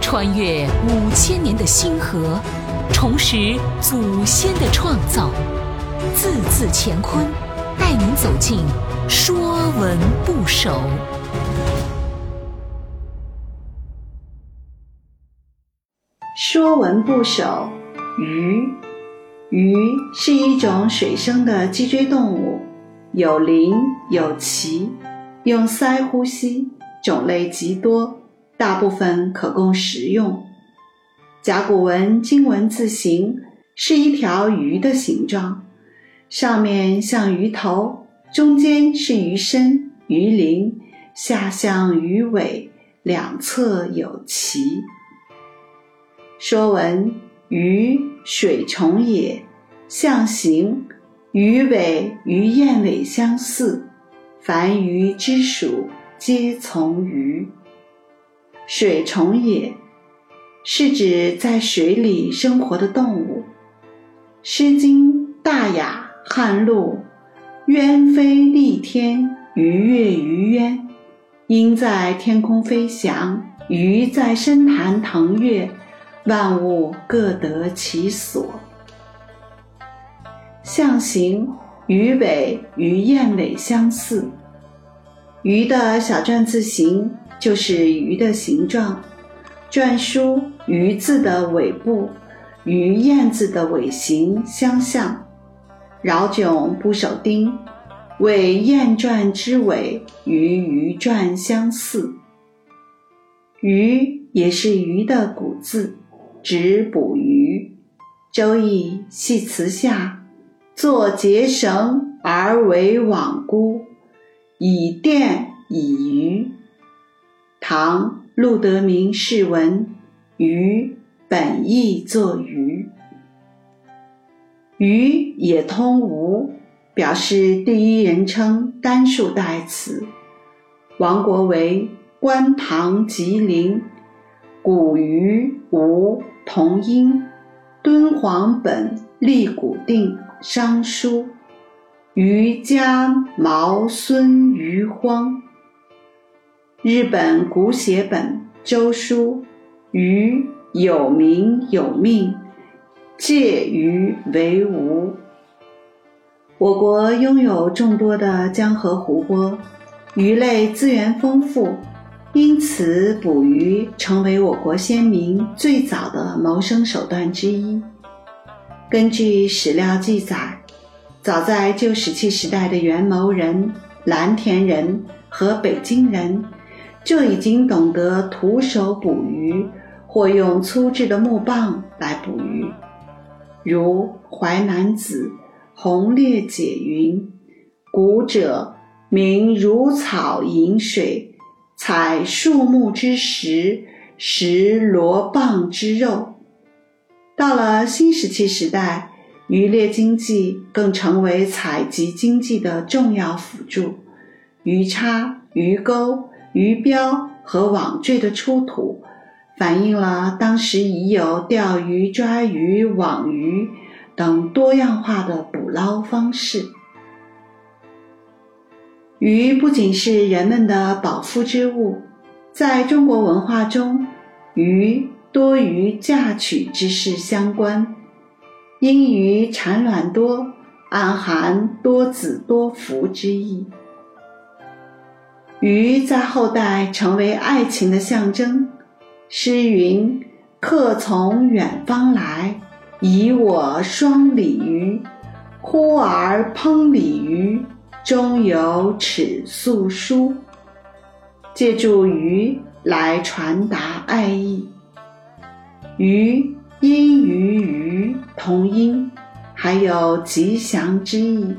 穿越五千年的星河，重拾祖先的创造，字字乾坤，带您走进《说文不首》。《说文不首》鱼，鱼是一种水生的脊椎动物，有鳞有鳍，用鳃呼吸，种类极多，大部分可供食用。甲骨文金文字形是一条鱼的形状，上面像鱼头，中间是鱼身、鱼鳞，下像鱼尾，两侧有鳍。说文：鱼，水虫也，象形，鱼尾与燕尾相似，凡鱼之属，皆从鱼。水虫也，是指在水里生活的动物。《诗经·大雅·汉录》：鸢飞戾天，鱼跃于渊。鹰在天空飞翔，鱼在深潭腾跃。万物各得其所。象形，鱼尾与燕尾相似。鱼的小篆字形就是鱼的形状，篆书“鱼”字的尾部与燕字的尾形相像。饶迥不守丁，谓燕篆之尾与鱼篆相似。鱼也是鱼的古字。指捕鱼，《周易》系辞下，作结绳而为网箍，以电以渔。唐陆德明释文，鱼本意作鱼，鱼也通吴，表示第一人称单数代词。王国维《观唐吉林》。古鱼吴同音，敦煌本立古定商书，余家毛孙余荒。日本古写本周书，鱼有名有命，借鱼为吴。我国拥有众多的江河湖泊，鱼类资源丰富。因此，捕鱼成为我国先民最早的谋生手段之一。根据史料记载，早在旧石器时代的元谋人、蓝田人和北京人就已经懂得徒手捕鱼，或用粗制的木棒来捕鱼。如《淮南子·洪烈解云》：“古者名如草饮水。”采树木之石，食罗蚌之肉。到了新石器时代，渔猎经济更成为采集经济的重要辅助。鱼叉、鱼钩、鱼标和网坠的出土，反映了当时已有钓鱼、抓鱼、网鱼等多样化的捕捞方式。鱼不仅是人们的饱腹之物，在中国文化中，鱼多与嫁娶之事相关，因鱼产卵多，暗含多子多福之意。鱼在后代成为爱情的象征。诗云：“客从远方来，以我双鲤鱼，呼儿烹鲤鱼。”中有尺素书，借助鱼来传达爱意。鱼因鱼鱼同音，还有吉祥之意，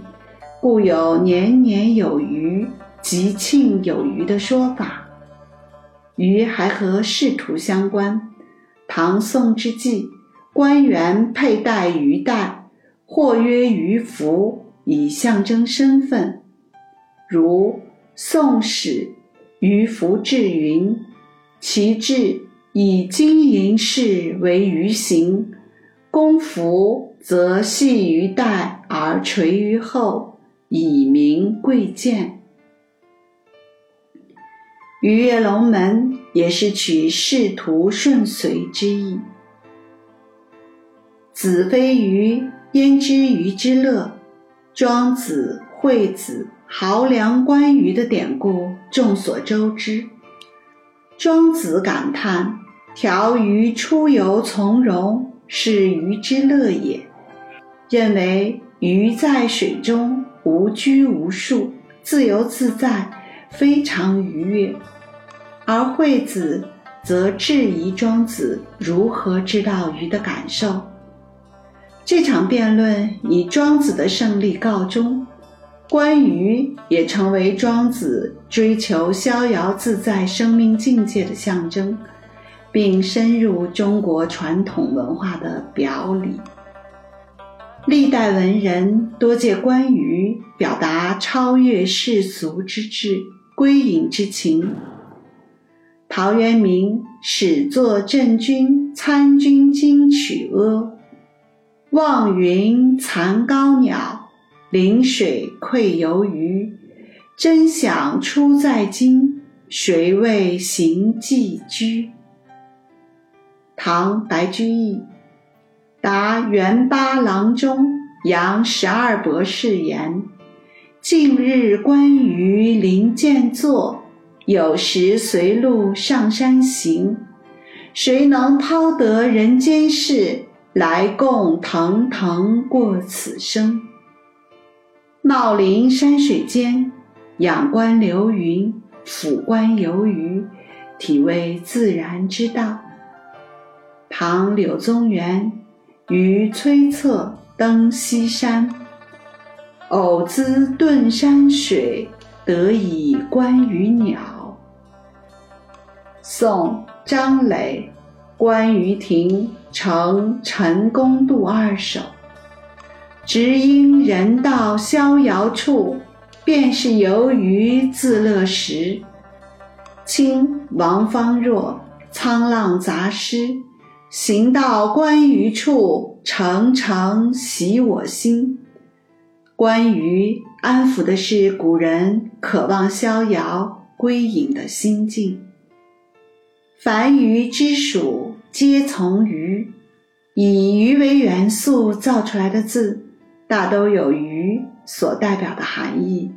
故有年年有余、吉庆有余的说法。鱼还和仕途相关，唐宋之际，官员佩戴鱼带，或曰鱼符。以象征身份，如《宋史·渔夫志云》：“其志以金银饰为鱼形，公服则系于带而垂于后，以明贵贱。”《鱼跃龙门》也是取仕途顺遂之意。子非鱼，焉知鱼之乐？庄子、惠子、濠梁观鱼的典故众所周知。庄子感叹：“条鱼出游从容，是鱼之乐也。”认为鱼在水中无拘无束，自由自在，非常愉悦。而惠子则质疑庄子如何知道鱼的感受。这场辩论以庄子的胜利告终，关于也成为庄子追求逍遥自在生命境界的象征，并深入中国传统文化的表里。历代文人多借关羽表达超越世俗之志、归隐之情。陶渊明始作《镇军参军经曲阿》：“望云残高鸟，临水愧游鱼。真想出在京，谁为行寄居？”唐白居易。答元八郎中杨十二博士言：“近日观鱼临涧坐，有时随路上山行。谁能抛得人间事，来共腾腾过此生？茂林山水间，仰观流云，俯观游鱼，体味自然之道。”唐柳宗元。于崔策登西山，偶兹顿山水，得以观鱼鸟。宋张磊《观鱼亭成陈公渡二首》：只因人到逍遥处，便是游鱼自乐时。清王方若《沧浪杂诗》。行到观鱼处，常常喜我心。观鱼安抚的是古人渴望逍遥归隐的心境。凡鱼之属，皆从鱼。以鱼为元素造出来的字，大都有鱼所代表的含义，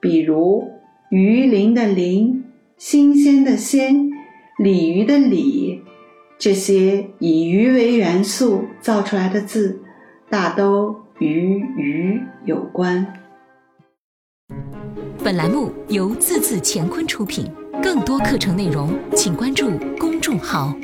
比如鱼鳞的鳞、新鲜的鲜、鲤鱼的鲤。这些以鱼为元素造出来的字，大都与鱼有关。本栏目由字字乾坤出品，更多课程内容，请关注公众号。